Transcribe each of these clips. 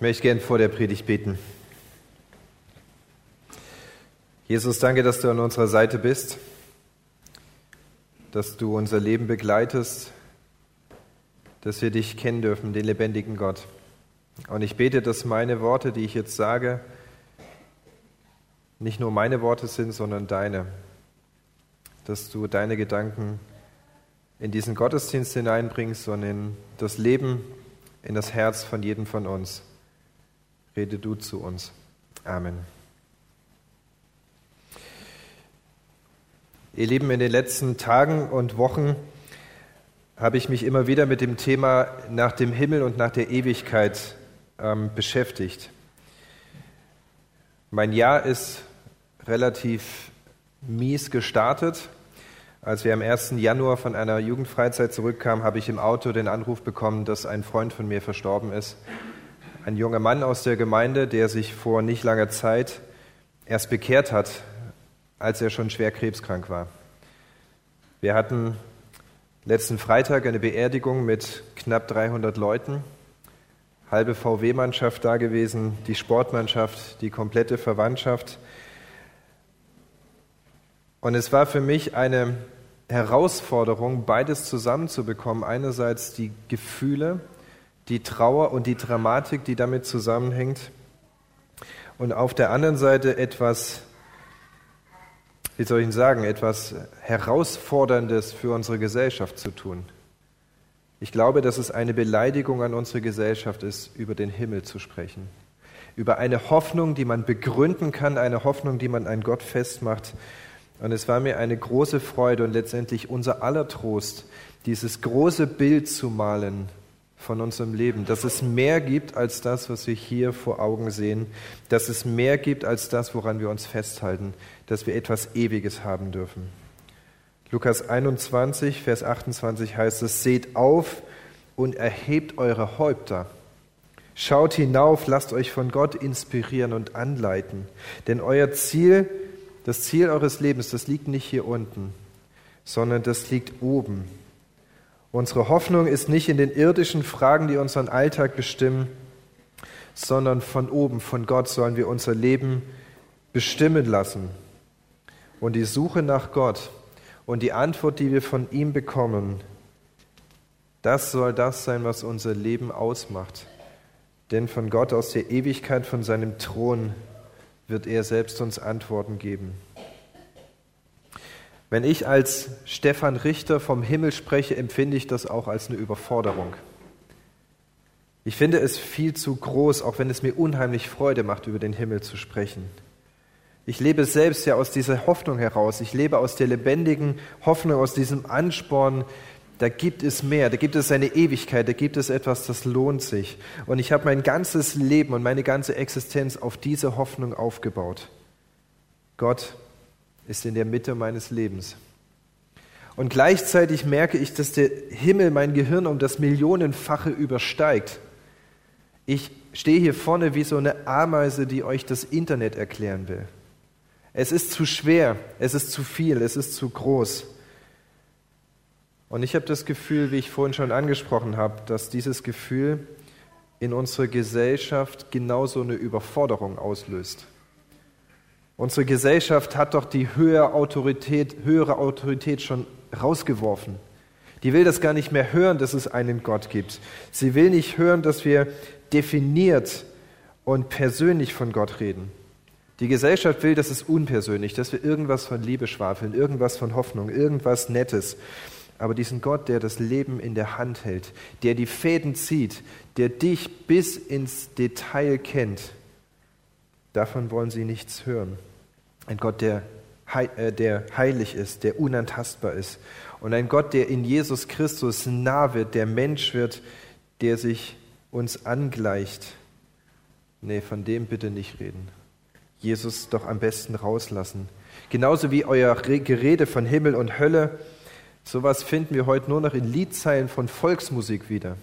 Ich möchte gern vor der Predigt beten. Jesus, danke, dass du an unserer Seite bist, dass du unser Leben begleitest, dass wir dich kennen dürfen, den lebendigen Gott. Und ich bete, dass meine Worte, die ich jetzt sage, nicht nur meine Worte sind, sondern deine. Dass du deine Gedanken in diesen Gottesdienst hineinbringst und in das Leben, in das Herz von jedem von uns. Rede du zu uns. Amen. Ihr Lieben, in den letzten Tagen und Wochen habe ich mich immer wieder mit dem Thema nach dem Himmel und nach der Ewigkeit ähm, beschäftigt. Mein Jahr ist relativ mies gestartet. Als wir am 1. Januar von einer Jugendfreizeit zurückkamen, habe ich im Auto den Anruf bekommen, dass ein Freund von mir verstorben ist. Ein junger Mann aus der Gemeinde, der sich vor nicht langer Zeit erst bekehrt hat, als er schon schwer krebskrank war. Wir hatten letzten Freitag eine Beerdigung mit knapp 300 Leuten, halbe VW-Mannschaft da gewesen, die Sportmannschaft, die komplette Verwandtschaft. Und es war für mich eine Herausforderung, beides zusammenzubekommen. Einerseits die Gefühle, die Trauer und die Dramatik, die damit zusammenhängt. Und auf der anderen Seite etwas wie soll ich Ihnen sagen, etwas Herausforderndes für unsere Gesellschaft zu tun. Ich glaube, dass es eine Beleidigung an unsere Gesellschaft ist, über den Himmel zu sprechen. Über eine Hoffnung, die man begründen kann, eine Hoffnung, die man an Gott festmacht. Und es war mir eine große Freude und letztendlich unser aller Trost, dieses große Bild zu malen von unserem Leben, dass es mehr gibt als das, was wir hier vor Augen sehen, dass es mehr gibt als das, woran wir uns festhalten, dass wir etwas Ewiges haben dürfen. Lukas 21, Vers 28 heißt es, seht auf und erhebt eure Häupter. Schaut hinauf, lasst euch von Gott inspirieren und anleiten. Denn euer Ziel, das Ziel eures Lebens, das liegt nicht hier unten, sondern das liegt oben Unsere Hoffnung ist nicht in den irdischen Fragen, die unseren Alltag bestimmen, sondern von oben, von Gott sollen wir unser Leben bestimmen lassen. Und die Suche nach Gott und die Antwort, die wir von ihm bekommen, das soll das sein, was unser Leben ausmacht. Denn von Gott aus der Ewigkeit, von seinem Thron, wird er selbst uns Antworten geben. Wenn ich als Stefan Richter vom Himmel spreche, empfinde ich das auch als eine Überforderung. Ich finde es viel zu groß, auch wenn es mir unheimlich Freude macht, über den Himmel zu sprechen. Ich lebe selbst ja aus dieser Hoffnung heraus. Ich lebe aus der lebendigen Hoffnung, aus diesem Ansporn, da gibt es mehr, da gibt es eine Ewigkeit, da gibt es etwas, das lohnt sich. Und ich habe mein ganzes Leben und meine ganze Existenz auf diese Hoffnung aufgebaut. Gott ist in der Mitte meines Lebens. Und gleichzeitig merke ich, dass der Himmel mein Gehirn um das Millionenfache übersteigt. Ich stehe hier vorne wie so eine Ameise, die euch das Internet erklären will. Es ist zu schwer, es ist zu viel, es ist zu groß. Und ich habe das Gefühl, wie ich vorhin schon angesprochen habe, dass dieses Gefühl in unserer Gesellschaft genauso eine Überforderung auslöst. Unsere Gesellschaft hat doch die höhere Autorität, höhere Autorität schon rausgeworfen. Die will das gar nicht mehr hören, dass es einen Gott gibt. Sie will nicht hören, dass wir definiert und persönlich von Gott reden. Die Gesellschaft will, dass es unpersönlich, dass wir irgendwas von Liebe schwafeln, irgendwas von Hoffnung, irgendwas Nettes. Aber diesen Gott, der das Leben in der Hand hält, der die Fäden zieht, der dich bis ins Detail kennt, davon wollen sie nichts hören. Ein Gott, der, äh, der heilig ist, der unantastbar ist. Und ein Gott, der in Jesus Christus nah wird, der Mensch wird, der sich uns angleicht. Nee, von dem bitte nicht reden. Jesus doch am besten rauslassen. Genauso wie euer Gerede von Himmel und Hölle. Sowas finden wir heute nur noch in Liedzeilen von Volksmusik wieder.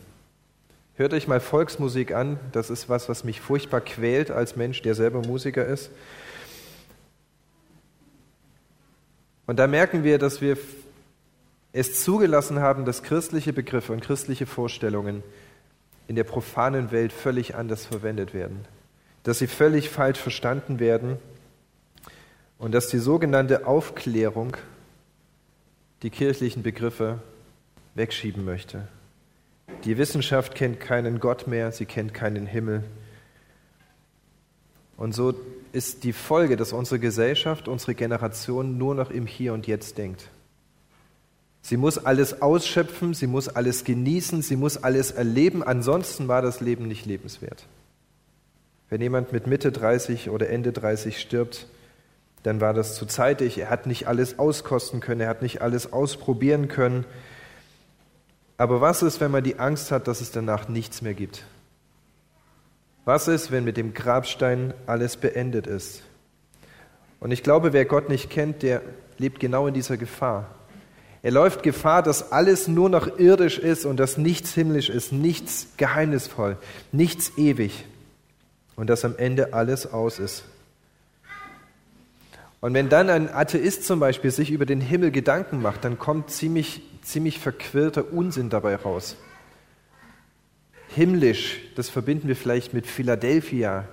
Hört euch mal Volksmusik an. Das ist was, was mich furchtbar quält als Mensch, der selber Musiker ist. Und da merken wir, dass wir es zugelassen haben, dass christliche Begriffe und christliche Vorstellungen in der profanen Welt völlig anders verwendet werden, dass sie völlig falsch verstanden werden und dass die sogenannte Aufklärung die kirchlichen Begriffe wegschieben möchte. Die Wissenschaft kennt keinen Gott mehr, sie kennt keinen Himmel. Und so ist die Folge, dass unsere Gesellschaft, unsere Generation nur noch im Hier und Jetzt denkt. Sie muss alles ausschöpfen, sie muss alles genießen, sie muss alles erleben, ansonsten war das Leben nicht lebenswert. Wenn jemand mit Mitte 30 oder Ende 30 stirbt, dann war das zu zeitig. Er hat nicht alles auskosten können, er hat nicht alles ausprobieren können. Aber was ist, wenn man die Angst hat, dass es danach nichts mehr gibt? Was ist, wenn mit dem Grabstein alles beendet ist? Und ich glaube, wer Gott nicht kennt, der lebt genau in dieser Gefahr. Er läuft Gefahr, dass alles nur noch irdisch ist und dass nichts himmlisch ist, nichts geheimnisvoll, nichts ewig und dass am Ende alles aus ist. Und wenn dann ein Atheist zum Beispiel sich über den Himmel Gedanken macht, dann kommt ziemlich, ziemlich verquirlter Unsinn dabei raus. Himmlisch, das verbinden wir vielleicht mit Philadelphia,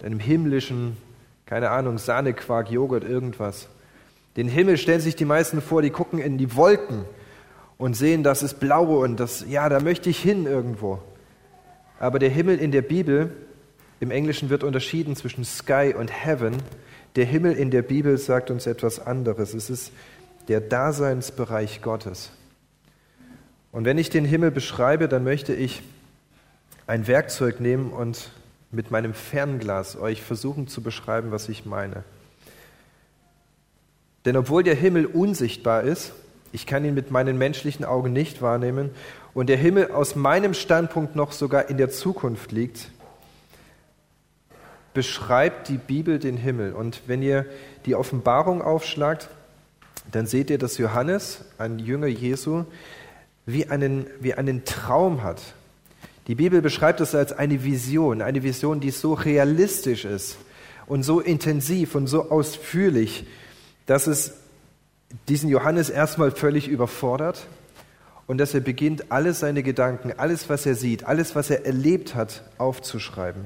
einem himmlischen, keine Ahnung, Sahnequark, Joghurt, irgendwas. Den Himmel stellen sich die meisten vor, die gucken in die Wolken und sehen, das ist blau und das, ja, da möchte ich hin irgendwo. Aber der Himmel in der Bibel, im Englischen wird unterschieden zwischen Sky und Heaven. Der Himmel in der Bibel sagt uns etwas anderes. Es ist der Daseinsbereich Gottes. Und wenn ich den Himmel beschreibe, dann möchte ich ein Werkzeug nehmen und mit meinem Fernglas euch versuchen zu beschreiben, was ich meine. Denn obwohl der Himmel unsichtbar ist, ich kann ihn mit meinen menschlichen Augen nicht wahrnehmen und der Himmel aus meinem Standpunkt noch sogar in der Zukunft liegt, beschreibt die Bibel den Himmel. Und wenn ihr die Offenbarung aufschlagt, dann seht ihr, dass Johannes, ein Jünger Jesu, wie einen, wie einen Traum hat. Die Bibel beschreibt es als eine Vision, eine Vision, die so realistisch ist und so intensiv und so ausführlich, dass es diesen Johannes erstmal völlig überfordert und dass er beginnt, alle seine Gedanken, alles, was er sieht, alles, was er erlebt hat, aufzuschreiben.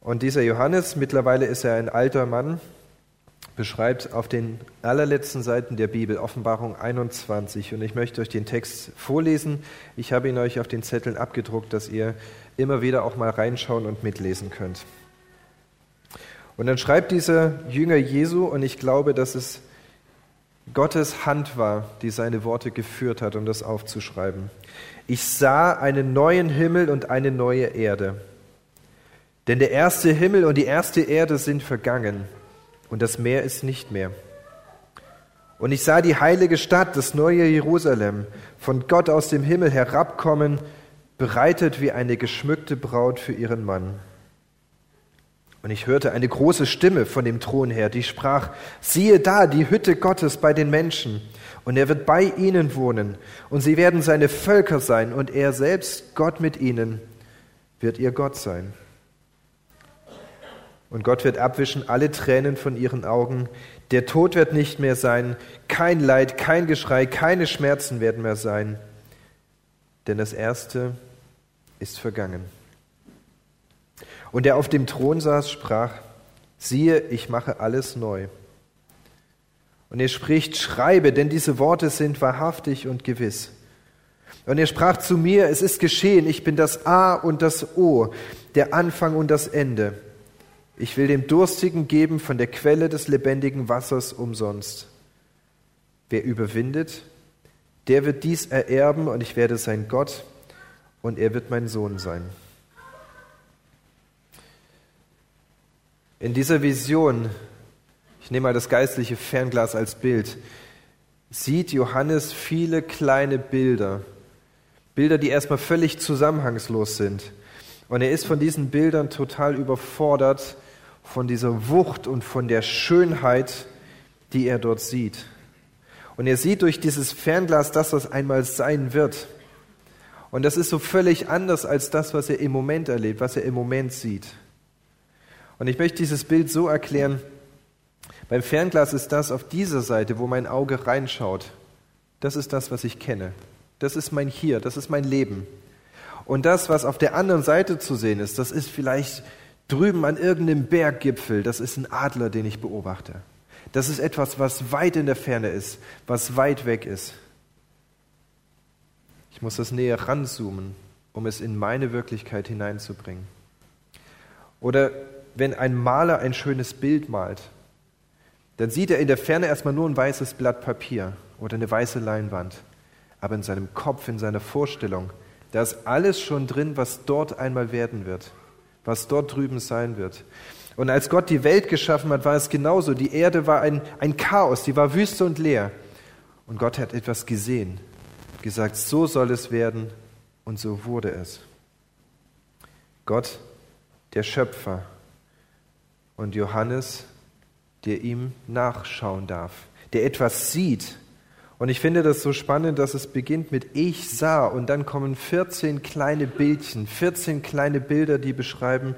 Und dieser Johannes, mittlerweile ist er ein alter Mann, beschreibt auf den allerletzten Seiten der Bibel Offenbarung 21. Und ich möchte euch den Text vorlesen. Ich habe ihn euch auf den Zetteln abgedruckt, dass ihr immer wieder auch mal reinschauen und mitlesen könnt. Und dann schreibt dieser Jünger Jesu, und ich glaube, dass es Gottes Hand war, die seine Worte geführt hat, um das aufzuschreiben. Ich sah einen neuen Himmel und eine neue Erde. Denn der erste Himmel und die erste Erde sind vergangen und das Meer ist nicht mehr. Und ich sah die heilige Stadt, das neue Jerusalem, von Gott aus dem Himmel herabkommen, bereitet wie eine geschmückte Braut für ihren Mann. Und ich hörte eine große Stimme von dem Thron her, die sprach, siehe da die Hütte Gottes bei den Menschen, und er wird bei ihnen wohnen, und sie werden seine Völker sein, und er selbst, Gott mit ihnen, wird ihr Gott sein. Und Gott wird abwischen alle Tränen von ihren Augen, der Tod wird nicht mehr sein, kein Leid, kein Geschrei, keine Schmerzen werden mehr sein, denn das Erste ist vergangen. Und der auf dem Thron saß, sprach, siehe, ich mache alles neu. Und er spricht, schreibe, denn diese Worte sind wahrhaftig und gewiss. Und er sprach zu mir, es ist geschehen, ich bin das A und das O, der Anfang und das Ende. Ich will dem Durstigen geben von der Quelle des lebendigen Wassers umsonst. Wer überwindet, der wird dies ererben und ich werde sein Gott und er wird mein Sohn sein. In dieser Vision, ich nehme mal das geistliche Fernglas als Bild, sieht Johannes viele kleine Bilder. Bilder, die erstmal völlig zusammenhangslos sind. Und er ist von diesen Bildern total überfordert, von dieser Wucht und von der Schönheit, die er dort sieht. Und er sieht durch dieses Fernglas das, was einmal sein wird. Und das ist so völlig anders als das, was er im Moment erlebt, was er im Moment sieht. Und ich möchte dieses Bild so erklären, beim Fernglas ist das auf dieser Seite, wo mein Auge reinschaut, das ist das, was ich kenne. Das ist mein Hier, das ist mein Leben. Und das, was auf der anderen Seite zu sehen ist, das ist vielleicht drüben an irgendeinem Berggipfel, das ist ein Adler, den ich beobachte. Das ist etwas, was weit in der Ferne ist, was weit weg ist. Ich muss das näher ranzoomen, um es in meine Wirklichkeit hineinzubringen. Oder wenn ein Maler ein schönes Bild malt, dann sieht er in der Ferne erstmal nur ein weißes Blatt Papier oder eine weiße Leinwand. Aber in seinem Kopf, in seiner Vorstellung, da ist alles schon drin, was dort einmal werden wird, was dort drüben sein wird. Und als Gott die Welt geschaffen hat, war es genauso. Die Erde war ein, ein Chaos, die war wüste und leer. Und Gott hat etwas gesehen, gesagt, so soll es werden und so wurde es. Gott, der Schöpfer und Johannes, der ihm nachschauen darf, der etwas sieht. Und ich finde das so spannend, dass es beginnt mit Ich sah und dann kommen 14 kleine Bildchen, 14 kleine Bilder, die beschreiben,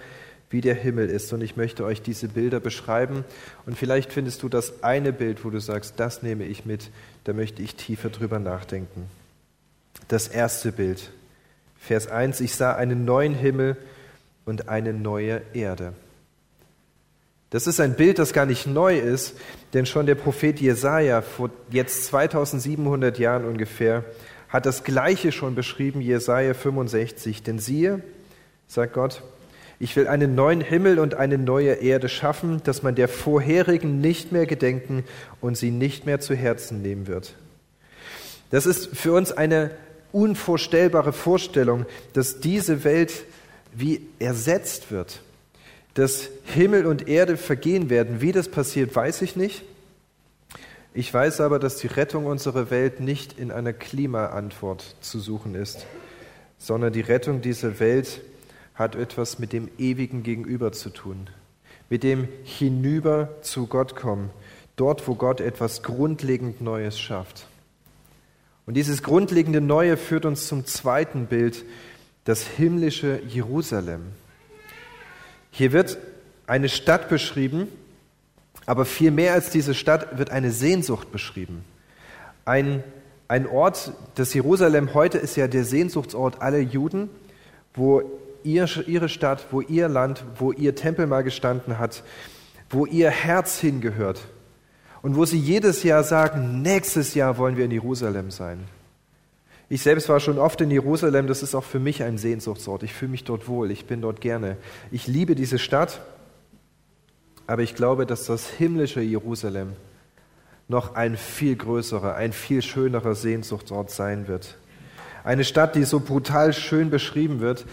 wie der Himmel ist. Und ich möchte euch diese Bilder beschreiben. Und vielleicht findest du das eine Bild, wo du sagst, das nehme ich mit, da möchte ich tiefer drüber nachdenken. Das erste Bild, Vers 1, ich sah einen neuen Himmel und eine neue Erde. Das ist ein Bild, das gar nicht neu ist, denn schon der Prophet Jesaja vor jetzt 2700 Jahren ungefähr hat das Gleiche schon beschrieben, Jesaja 65. Denn siehe, sagt Gott, ich will einen neuen Himmel und eine neue Erde schaffen, dass man der vorherigen nicht mehr gedenken und sie nicht mehr zu Herzen nehmen wird. Das ist für uns eine unvorstellbare Vorstellung, dass diese Welt wie ersetzt wird dass Himmel und Erde vergehen werden. Wie das passiert, weiß ich nicht. Ich weiß aber, dass die Rettung unserer Welt nicht in einer Klimaantwort zu suchen ist, sondern die Rettung dieser Welt hat etwas mit dem ewigen Gegenüber zu tun, mit dem hinüber zu Gott kommen, dort, wo Gott etwas grundlegend Neues schafft. Und dieses grundlegende Neue führt uns zum zweiten Bild, das himmlische Jerusalem. Hier wird eine Stadt beschrieben, aber viel mehr als diese Stadt wird eine Sehnsucht beschrieben. Ein, ein Ort, das Jerusalem heute ist ja der Sehnsuchtsort aller Juden, wo ihr, ihre Stadt, wo ihr Land, wo ihr Tempel mal gestanden hat, wo ihr Herz hingehört und wo sie jedes Jahr sagen, nächstes Jahr wollen wir in Jerusalem sein. Ich selbst war schon oft in Jerusalem, das ist auch für mich ein Sehnsuchtsort. Ich fühle mich dort wohl, ich bin dort gerne. Ich liebe diese Stadt, aber ich glaube, dass das himmlische Jerusalem noch ein viel größerer, ein viel schönerer Sehnsuchtsort sein wird. Eine Stadt, die so brutal schön beschrieben wird,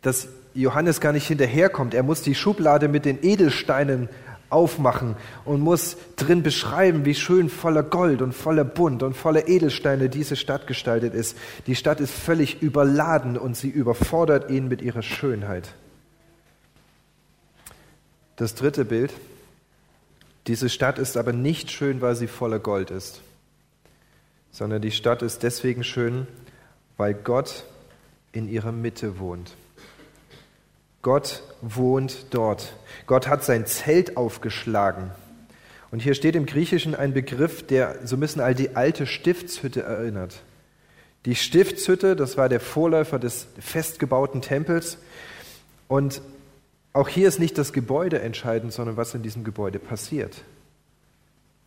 dass Johannes gar nicht hinterherkommt. Er muss die Schublade mit den Edelsteinen aufmachen und muss drin beschreiben, wie schön voller Gold und voller Bunt und voller Edelsteine diese Stadt gestaltet ist. Die Stadt ist völlig überladen und sie überfordert ihn mit ihrer Schönheit. Das dritte Bild. Diese Stadt ist aber nicht schön, weil sie voller Gold ist, sondern die Stadt ist deswegen schön, weil Gott in ihrer Mitte wohnt. Gott wohnt dort. Gott hat sein Zelt aufgeschlagen. Und hier steht im Griechischen ein Begriff, der so ein bisschen an die alte Stiftshütte erinnert. Die Stiftshütte, das war der Vorläufer des festgebauten Tempels. Und auch hier ist nicht das Gebäude entscheidend, sondern was in diesem Gebäude passiert.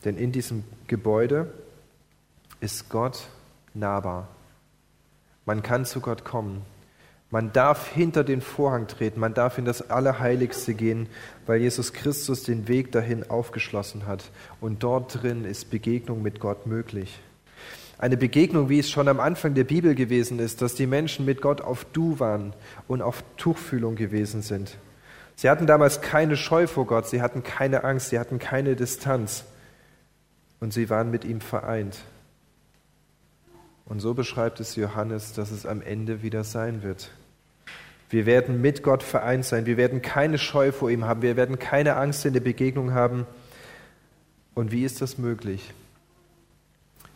Denn in diesem Gebäude ist Gott nahbar. Man kann zu Gott kommen. Man darf hinter den Vorhang treten, man darf in das Allerheiligste gehen, weil Jesus Christus den Weg dahin aufgeschlossen hat. Und dort drin ist Begegnung mit Gott möglich. Eine Begegnung, wie es schon am Anfang der Bibel gewesen ist, dass die Menschen mit Gott auf Du waren und auf Tuchfühlung gewesen sind. Sie hatten damals keine Scheu vor Gott, sie hatten keine Angst, sie hatten keine Distanz und sie waren mit ihm vereint. Und so beschreibt es Johannes, dass es am Ende wieder sein wird. Wir werden mit Gott vereint sein. Wir werden keine Scheu vor ihm haben. Wir werden keine Angst in der Begegnung haben. Und wie ist das möglich?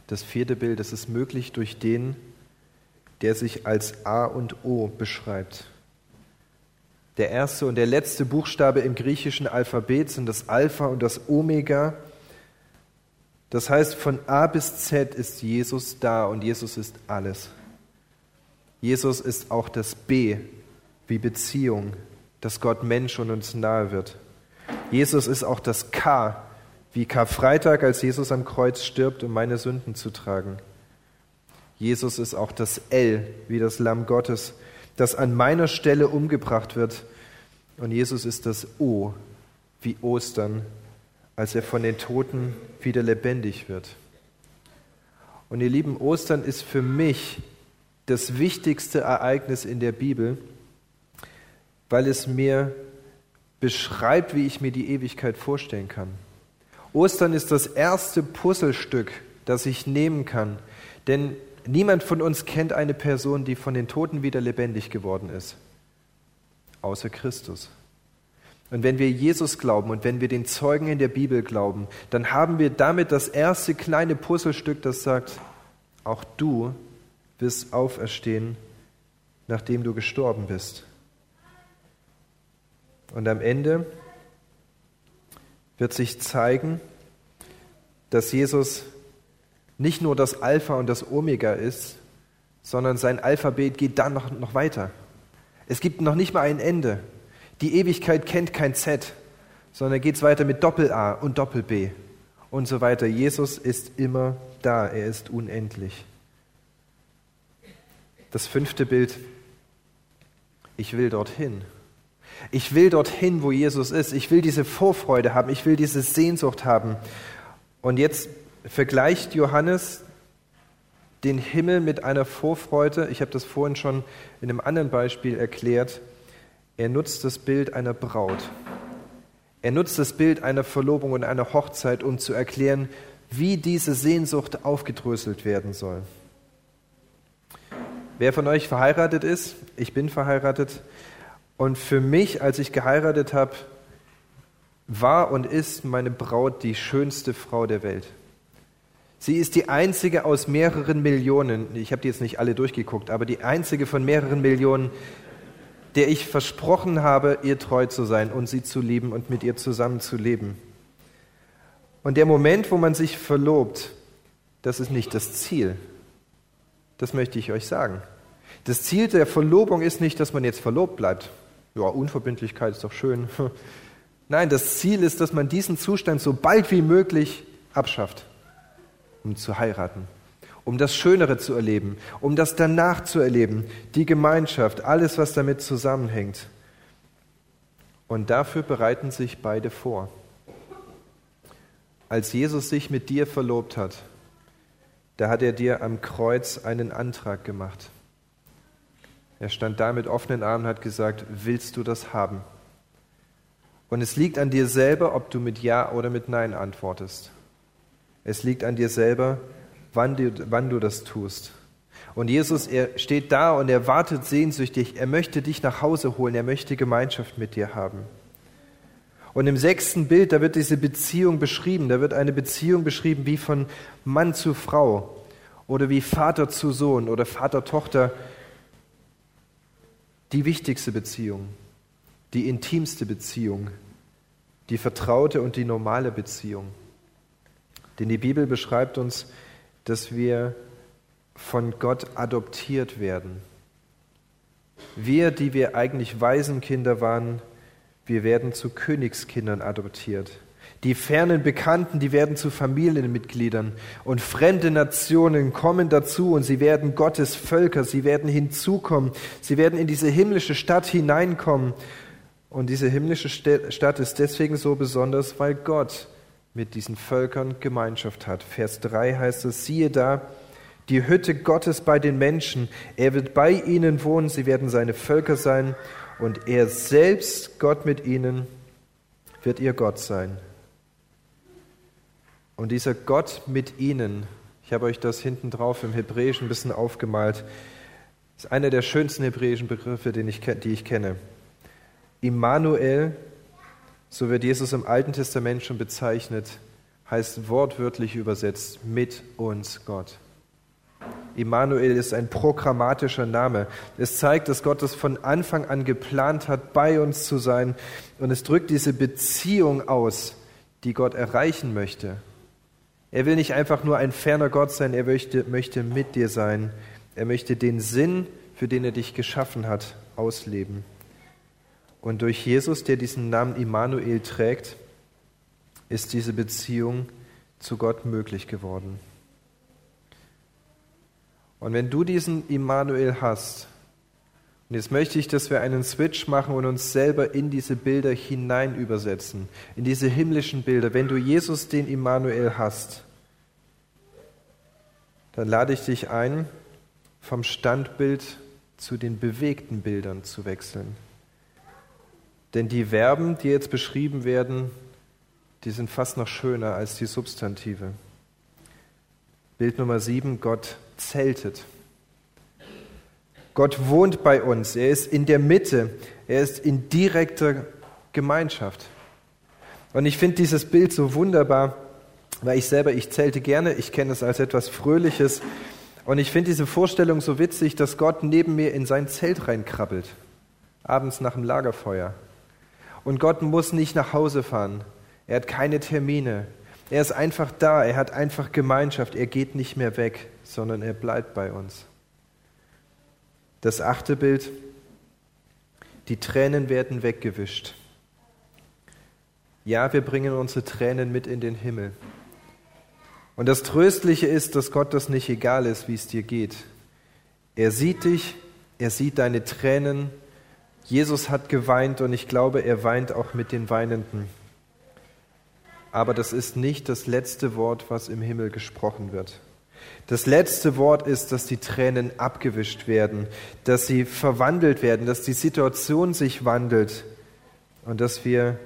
Das vierte Bild, das ist möglich durch den, der sich als A und O beschreibt. Der erste und der letzte Buchstabe im griechischen Alphabet sind das Alpha und das Omega. Das heißt, von A bis Z ist Jesus da und Jesus ist alles. Jesus ist auch das B wie Beziehung, dass Gott Mensch und uns nahe wird. Jesus ist auch das K wie Karfreitag, als Jesus am Kreuz stirbt, um meine Sünden zu tragen. Jesus ist auch das L wie das Lamm Gottes, das an meiner Stelle umgebracht wird. Und Jesus ist das O wie Ostern, als er von den Toten wieder lebendig wird. Und ihr lieben, Ostern ist für mich das wichtigste Ereignis in der Bibel, weil es mir beschreibt, wie ich mir die Ewigkeit vorstellen kann. Ostern ist das erste Puzzlestück, das ich nehmen kann, denn niemand von uns kennt eine Person, die von den Toten wieder lebendig geworden ist, außer Christus. Und wenn wir Jesus glauben und wenn wir den Zeugen in der Bibel glauben, dann haben wir damit das erste kleine Puzzlestück, das sagt, auch du wirst auferstehen, nachdem du gestorben bist. Und am Ende wird sich zeigen, dass Jesus nicht nur das Alpha und das Omega ist, sondern sein Alphabet geht dann noch, noch weiter. Es gibt noch nicht mal ein Ende. Die Ewigkeit kennt kein Z, sondern geht es weiter mit Doppel-A und Doppel-B und so weiter. Jesus ist immer da, er ist unendlich. Das fünfte Bild, ich will dorthin. Ich will dorthin, wo Jesus ist. Ich will diese Vorfreude haben. Ich will diese Sehnsucht haben. Und jetzt vergleicht Johannes den Himmel mit einer Vorfreude. Ich habe das vorhin schon in einem anderen Beispiel erklärt. Er nutzt das Bild einer Braut. Er nutzt das Bild einer Verlobung und einer Hochzeit, um zu erklären, wie diese Sehnsucht aufgedröselt werden soll. Wer von euch verheiratet ist, ich bin verheiratet, und für mich, als ich geheiratet habe, war und ist meine Braut die schönste Frau der Welt. Sie ist die einzige aus mehreren Millionen, ich habe die jetzt nicht alle durchgeguckt, aber die einzige von mehreren Millionen, der ich versprochen habe, ihr treu zu sein und sie zu lieben und mit ihr zusammen zu leben. Und der Moment, wo man sich verlobt, das ist nicht das Ziel. Das möchte ich euch sagen. Das Ziel der Verlobung ist nicht, dass man jetzt verlobt bleibt ja, Unverbindlichkeit ist doch schön. Nein, das Ziel ist, dass man diesen Zustand so bald wie möglich abschafft, um zu heiraten, um das Schönere zu erleben, um das danach zu erleben, die Gemeinschaft, alles, was damit zusammenhängt. Und dafür bereiten sich beide vor. Als Jesus sich mit dir verlobt hat, da hat er dir am Kreuz einen Antrag gemacht. Er stand da mit offenen Armen und hat gesagt, willst du das haben? Und es liegt an dir selber, ob du mit Ja oder mit Nein antwortest. Es liegt an dir selber, wann du, wann du das tust. Und Jesus, er steht da und er wartet sehnsüchtig. Er möchte dich nach Hause holen. Er möchte Gemeinschaft mit dir haben. Und im sechsten Bild, da wird diese Beziehung beschrieben. Da wird eine Beziehung beschrieben wie von Mann zu Frau oder wie Vater zu Sohn oder Vater-Tochter die wichtigste Beziehung, die intimste Beziehung, die vertraute und die normale Beziehung. Denn die Bibel beschreibt uns, dass wir von Gott adoptiert werden. Wir, die wir eigentlich Waisenkinder waren, wir werden zu Königskindern adoptiert. Die fernen Bekannten, die werden zu Familienmitgliedern und fremde Nationen kommen dazu und sie werden Gottes Völker, sie werden hinzukommen, sie werden in diese himmlische Stadt hineinkommen. Und diese himmlische Stadt ist deswegen so besonders, weil Gott mit diesen Völkern Gemeinschaft hat. Vers 3 heißt es, siehe da, die Hütte Gottes bei den Menschen. Er wird bei ihnen wohnen, sie werden seine Völker sein und er selbst, Gott mit ihnen, wird ihr Gott sein. Und dieser Gott mit ihnen, ich habe euch das hinten drauf im Hebräischen ein bisschen aufgemalt, ist einer der schönsten hebräischen Begriffe, den ich, die ich kenne. Immanuel, so wird Jesus im Alten Testament schon bezeichnet, heißt wortwörtlich übersetzt mit uns Gott. Immanuel ist ein programmatischer Name. Es zeigt, dass Gott es von Anfang an geplant hat, bei uns zu sein. Und es drückt diese Beziehung aus, die Gott erreichen möchte. Er will nicht einfach nur ein ferner Gott sein, er möchte, möchte mit dir sein. Er möchte den Sinn für den er dich geschaffen hat, ausleben. Und durch Jesus, der diesen Namen Immanuel trägt, ist diese Beziehung zu Gott möglich geworden. Und wenn du diesen Immanuel hast, und jetzt möchte ich, dass wir einen Switch machen und uns selber in diese Bilder hinein übersetzen, in diese himmlischen Bilder. Wenn du Jesus, den Immanuel, hast, dann lade ich dich ein, vom Standbild zu den bewegten Bildern zu wechseln. Denn die Verben, die jetzt beschrieben werden, die sind fast noch schöner als die Substantive. Bild Nummer sieben, Gott zeltet. Gott wohnt bei uns, er ist in der Mitte, er ist in direkter Gemeinschaft. Und ich finde dieses Bild so wunderbar, weil ich selber, ich zelte gerne, ich kenne es als etwas Fröhliches. Und ich finde diese Vorstellung so witzig, dass Gott neben mir in sein Zelt reinkrabbelt, abends nach dem Lagerfeuer. Und Gott muss nicht nach Hause fahren. Er hat keine Termine. Er ist einfach da. Er hat einfach Gemeinschaft. Er geht nicht mehr weg, sondern er bleibt bei uns. Das achte Bild. Die Tränen werden weggewischt. Ja, wir bringen unsere Tränen mit in den Himmel. Und das Tröstliche ist, dass Gott das nicht egal ist, wie es dir geht. Er sieht dich, er sieht deine Tränen. Jesus hat geweint und ich glaube, er weint auch mit den Weinenden aber das ist nicht das letzte Wort, was im Himmel gesprochen wird. Das letzte Wort ist, dass die Tränen abgewischt werden, dass sie verwandelt werden, dass die Situation sich wandelt und dass wir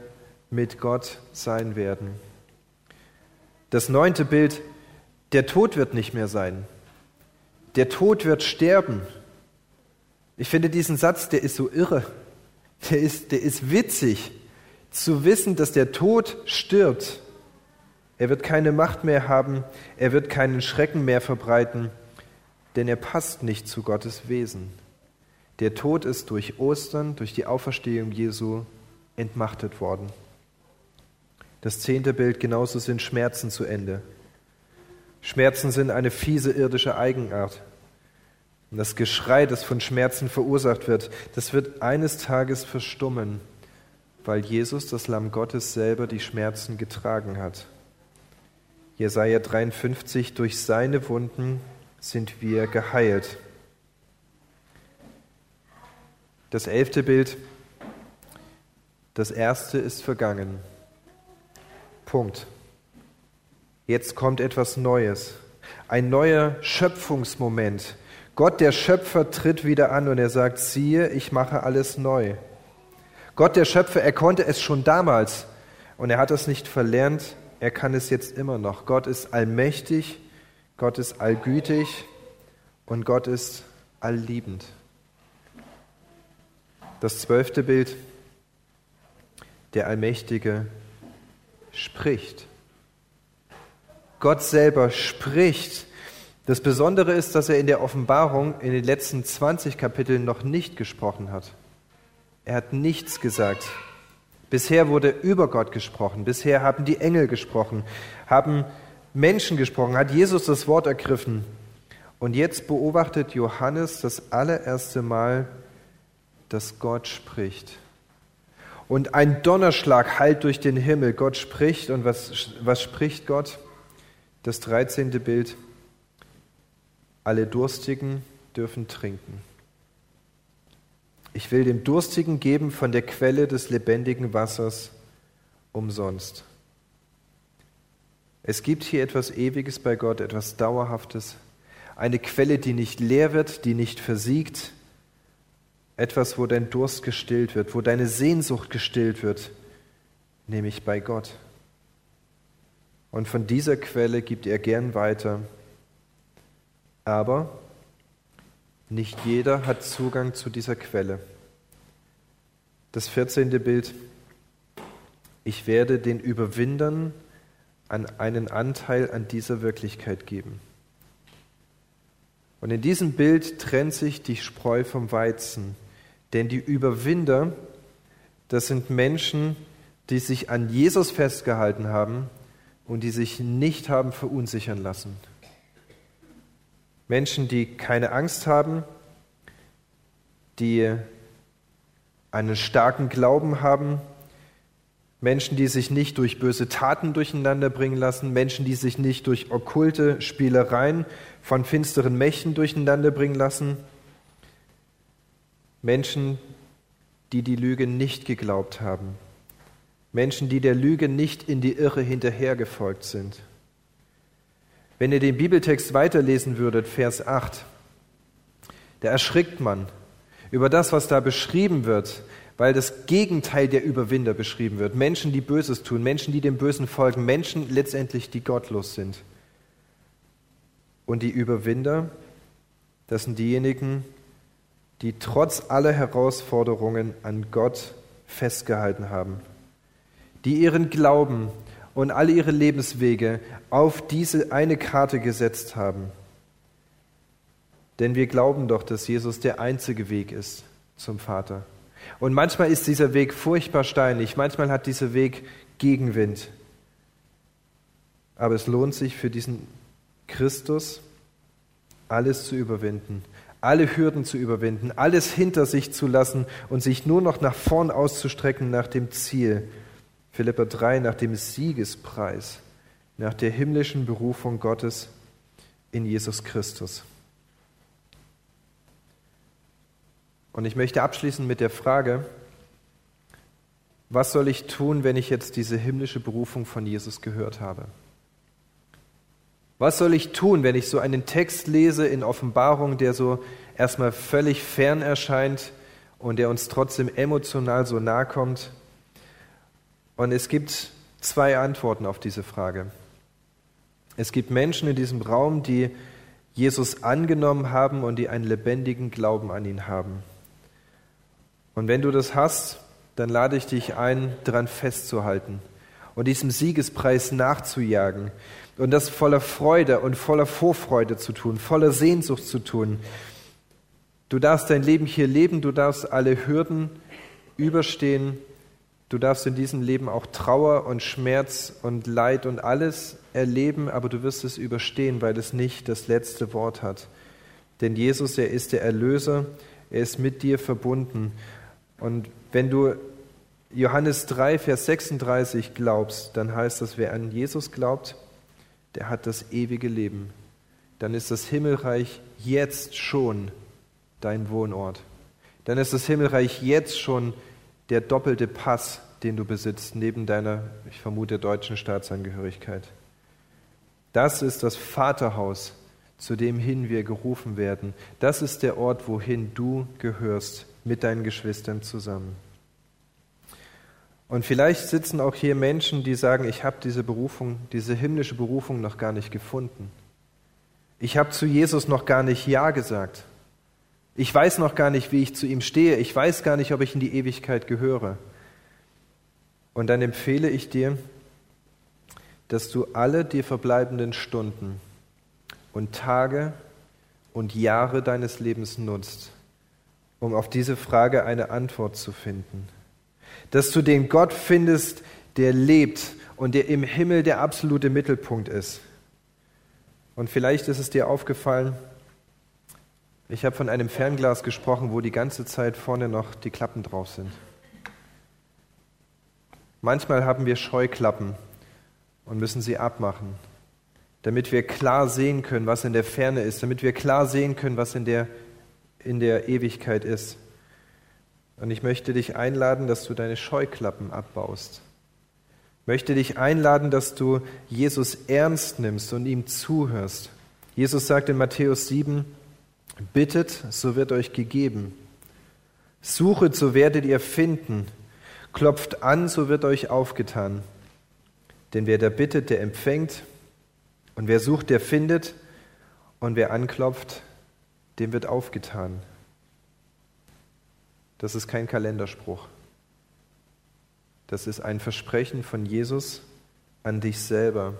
mit Gott sein werden. Das neunte Bild, der Tod wird nicht mehr sein. Der Tod wird sterben. Ich finde diesen Satz, der ist so irre. Der ist, der ist witzig zu wissen, dass der Tod stirbt. Er wird keine Macht mehr haben, er wird keinen Schrecken mehr verbreiten, denn er passt nicht zu Gottes Wesen. Der Tod ist durch Ostern, durch die Auferstehung Jesu entmachtet worden. Das zehnte Bild, genauso sind Schmerzen zu Ende. Schmerzen sind eine fiese irdische Eigenart. Und das Geschrei, das von Schmerzen verursacht wird, das wird eines Tages verstummen weil Jesus, das Lamm Gottes, selber die Schmerzen getragen hat. Jesaja 53, durch seine Wunden sind wir geheilt. Das elfte Bild, das erste ist vergangen. Punkt. Jetzt kommt etwas Neues, ein neuer Schöpfungsmoment. Gott, der Schöpfer, tritt wieder an und er sagt, siehe, ich mache alles neu. Gott der Schöpfer, er konnte es schon damals und er hat es nicht verlernt, er kann es jetzt immer noch. Gott ist allmächtig, Gott ist allgütig und Gott ist allliebend. Das zwölfte Bild, der Allmächtige spricht. Gott selber spricht. Das Besondere ist, dass er in der Offenbarung in den letzten 20 Kapiteln noch nicht gesprochen hat. Er hat nichts gesagt. Bisher wurde über Gott gesprochen. Bisher haben die Engel gesprochen, haben Menschen gesprochen, hat Jesus das Wort ergriffen. Und jetzt beobachtet Johannes das allererste Mal, dass Gott spricht. Und ein Donnerschlag hallt durch den Himmel. Gott spricht. Und was, was spricht Gott? Das 13. Bild. Alle Durstigen dürfen trinken. Ich will dem Durstigen geben von der Quelle des lebendigen Wassers umsonst. Es gibt hier etwas Ewiges bei Gott, etwas Dauerhaftes, eine Quelle, die nicht leer wird, die nicht versiegt, etwas, wo dein Durst gestillt wird, wo deine Sehnsucht gestillt wird, nämlich bei Gott. Und von dieser Quelle gibt er gern weiter. Aber nicht jeder hat Zugang zu dieser Quelle. Das 14. Bild. Ich werde den Überwindern einen Anteil an dieser Wirklichkeit geben. Und in diesem Bild trennt sich die Spreu vom Weizen. Denn die Überwinder, das sind Menschen, die sich an Jesus festgehalten haben und die sich nicht haben verunsichern lassen. Menschen, die keine Angst haben, die einen starken Glauben haben, Menschen, die sich nicht durch böse Taten durcheinander bringen lassen, Menschen, die sich nicht durch okkulte Spielereien von finsteren Mächten durcheinander bringen lassen, Menschen, die die Lüge nicht geglaubt haben, Menschen, die der Lüge nicht in die Irre hinterhergefolgt sind. Wenn ihr den Bibeltext weiterlesen würdet, Vers 8, da erschrickt man über das, was da beschrieben wird, weil das Gegenteil der Überwinder beschrieben wird. Menschen, die Böses tun, Menschen, die dem Bösen folgen, Menschen letztendlich, die gottlos sind. Und die Überwinder, das sind diejenigen, die trotz aller Herausforderungen an Gott festgehalten haben, die ihren Glauben und alle ihre Lebenswege auf diese eine Karte gesetzt haben. Denn wir glauben doch, dass Jesus der einzige Weg ist zum Vater. Und manchmal ist dieser Weg furchtbar steinig, manchmal hat dieser Weg Gegenwind. Aber es lohnt sich für diesen Christus, alles zu überwinden, alle Hürden zu überwinden, alles hinter sich zu lassen und sich nur noch nach vorn auszustrecken nach dem Ziel. Philippa 3, nach dem Siegespreis, nach der himmlischen Berufung Gottes in Jesus Christus. Und ich möchte abschließen mit der Frage, was soll ich tun, wenn ich jetzt diese himmlische Berufung von Jesus gehört habe? Was soll ich tun, wenn ich so einen Text lese in Offenbarung, der so erstmal völlig fern erscheint und der uns trotzdem emotional so nahe kommt? Und es gibt zwei Antworten auf diese Frage. Es gibt Menschen in diesem Raum, die Jesus angenommen haben und die einen lebendigen Glauben an ihn haben. Und wenn du das hast, dann lade ich dich ein, daran festzuhalten und diesem Siegespreis nachzujagen und das voller Freude und voller Vorfreude zu tun, voller Sehnsucht zu tun. Du darfst dein Leben hier leben, du darfst alle Hürden überstehen, du darfst in diesem Leben auch Trauer und Schmerz und Leid und alles erleben, aber du wirst es überstehen, weil es nicht das letzte Wort hat. Denn Jesus, er ist der Erlöser, er ist mit dir verbunden und wenn du Johannes 3, Vers 36 glaubst, dann heißt das, wer an Jesus glaubt, der hat das ewige Leben. Dann ist das Himmelreich jetzt schon dein Wohnort. Dann ist das Himmelreich jetzt schon der doppelte Pass, den du besitzt, neben deiner, ich vermute, deutschen Staatsangehörigkeit. Das ist das Vaterhaus, zu dem hin wir gerufen werden. Das ist der Ort, wohin du gehörst mit deinen Geschwistern zusammen. Und vielleicht sitzen auch hier Menschen, die sagen, ich habe diese Berufung, diese himmlische Berufung noch gar nicht gefunden. Ich habe zu Jesus noch gar nicht Ja gesagt. Ich weiß noch gar nicht, wie ich zu ihm stehe. Ich weiß gar nicht, ob ich in die Ewigkeit gehöre. Und dann empfehle ich dir, dass du alle dir verbleibenden Stunden und Tage und Jahre deines Lebens nutzt, um auf diese Frage eine Antwort zu finden. Dass du den Gott findest, der lebt und der im Himmel der absolute Mittelpunkt ist. Und vielleicht ist es dir aufgefallen, ich habe von einem Fernglas gesprochen, wo die ganze Zeit vorne noch die Klappen drauf sind. Manchmal haben wir Scheuklappen und müssen sie abmachen, damit wir klar sehen können, was in der Ferne ist, damit wir klar sehen können, was in der in der Ewigkeit ist. Und ich möchte dich einladen, dass du deine Scheuklappen abbaust. Ich möchte dich einladen, dass du Jesus ernst nimmst und ihm zuhörst. Jesus sagt in Matthäus 7, bittet, so wird euch gegeben. Suchet, so werdet ihr finden. Klopft an, so wird euch aufgetan. Denn wer da bittet, der empfängt. Und wer sucht, der findet. Und wer anklopft, dem wird aufgetan. Das ist kein Kalenderspruch. Das ist ein Versprechen von Jesus an dich selber.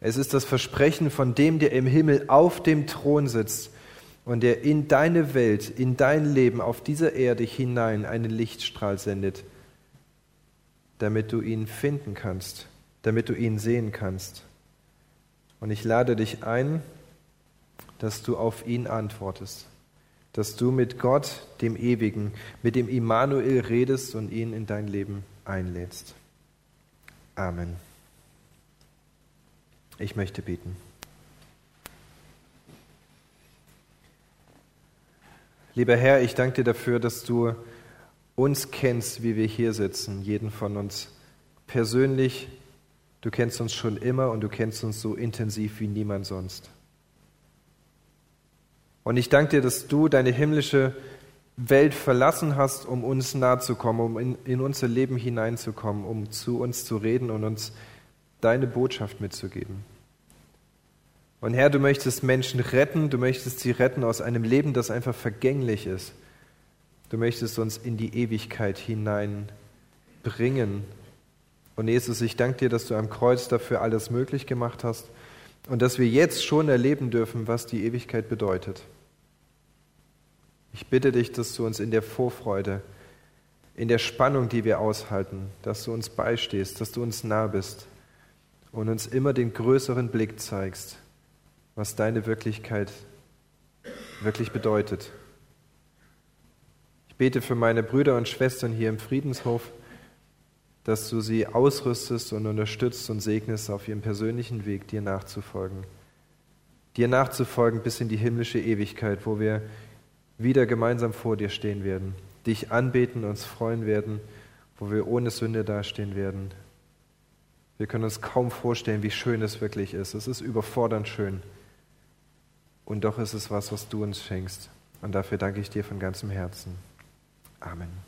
Es ist das Versprechen von dem, der im Himmel auf dem Thron sitzt und der in deine Welt, in dein Leben auf dieser Erde hinein einen Lichtstrahl sendet, damit du ihn finden kannst, damit du ihn sehen kannst. Und ich lade dich ein, dass du auf ihn antwortest, dass du mit Gott, dem Ewigen, mit dem Immanuel redest und ihn in dein Leben einlädst. Amen. Ich möchte beten. Lieber Herr, ich danke dir dafür, dass du uns kennst, wie wir hier sitzen, jeden von uns persönlich. Du kennst uns schon immer und du kennst uns so intensiv wie niemand sonst. Und ich danke dir, dass du deine himmlische Welt verlassen hast, um uns nahe zu kommen, um in, in unser Leben hineinzukommen, um zu uns zu reden und uns deine Botschaft mitzugeben. Und Herr, du möchtest Menschen retten, du möchtest sie retten aus einem Leben, das einfach vergänglich ist. Du möchtest uns in die Ewigkeit hineinbringen. Und Jesus, ich danke dir, dass du am Kreuz dafür alles möglich gemacht hast und dass wir jetzt schon erleben dürfen, was die Ewigkeit bedeutet. Ich bitte dich, dass du uns in der Vorfreude, in der Spannung, die wir aushalten, dass du uns beistehst, dass du uns nah bist und uns immer den größeren Blick zeigst, was deine Wirklichkeit wirklich bedeutet. Ich bete für meine Brüder und Schwestern hier im Friedenshof, dass du sie ausrüstest und unterstützt und segnest auf ihrem persönlichen Weg, dir nachzufolgen. Dir nachzufolgen bis in die himmlische Ewigkeit, wo wir wieder gemeinsam vor dir stehen werden, dich anbeten, uns freuen werden, wo wir ohne Sünde dastehen werden. Wir können uns kaum vorstellen, wie schön es wirklich ist. Es ist überfordernd schön. Und doch ist es was, was du uns schenkst. Und dafür danke ich dir von ganzem Herzen. Amen.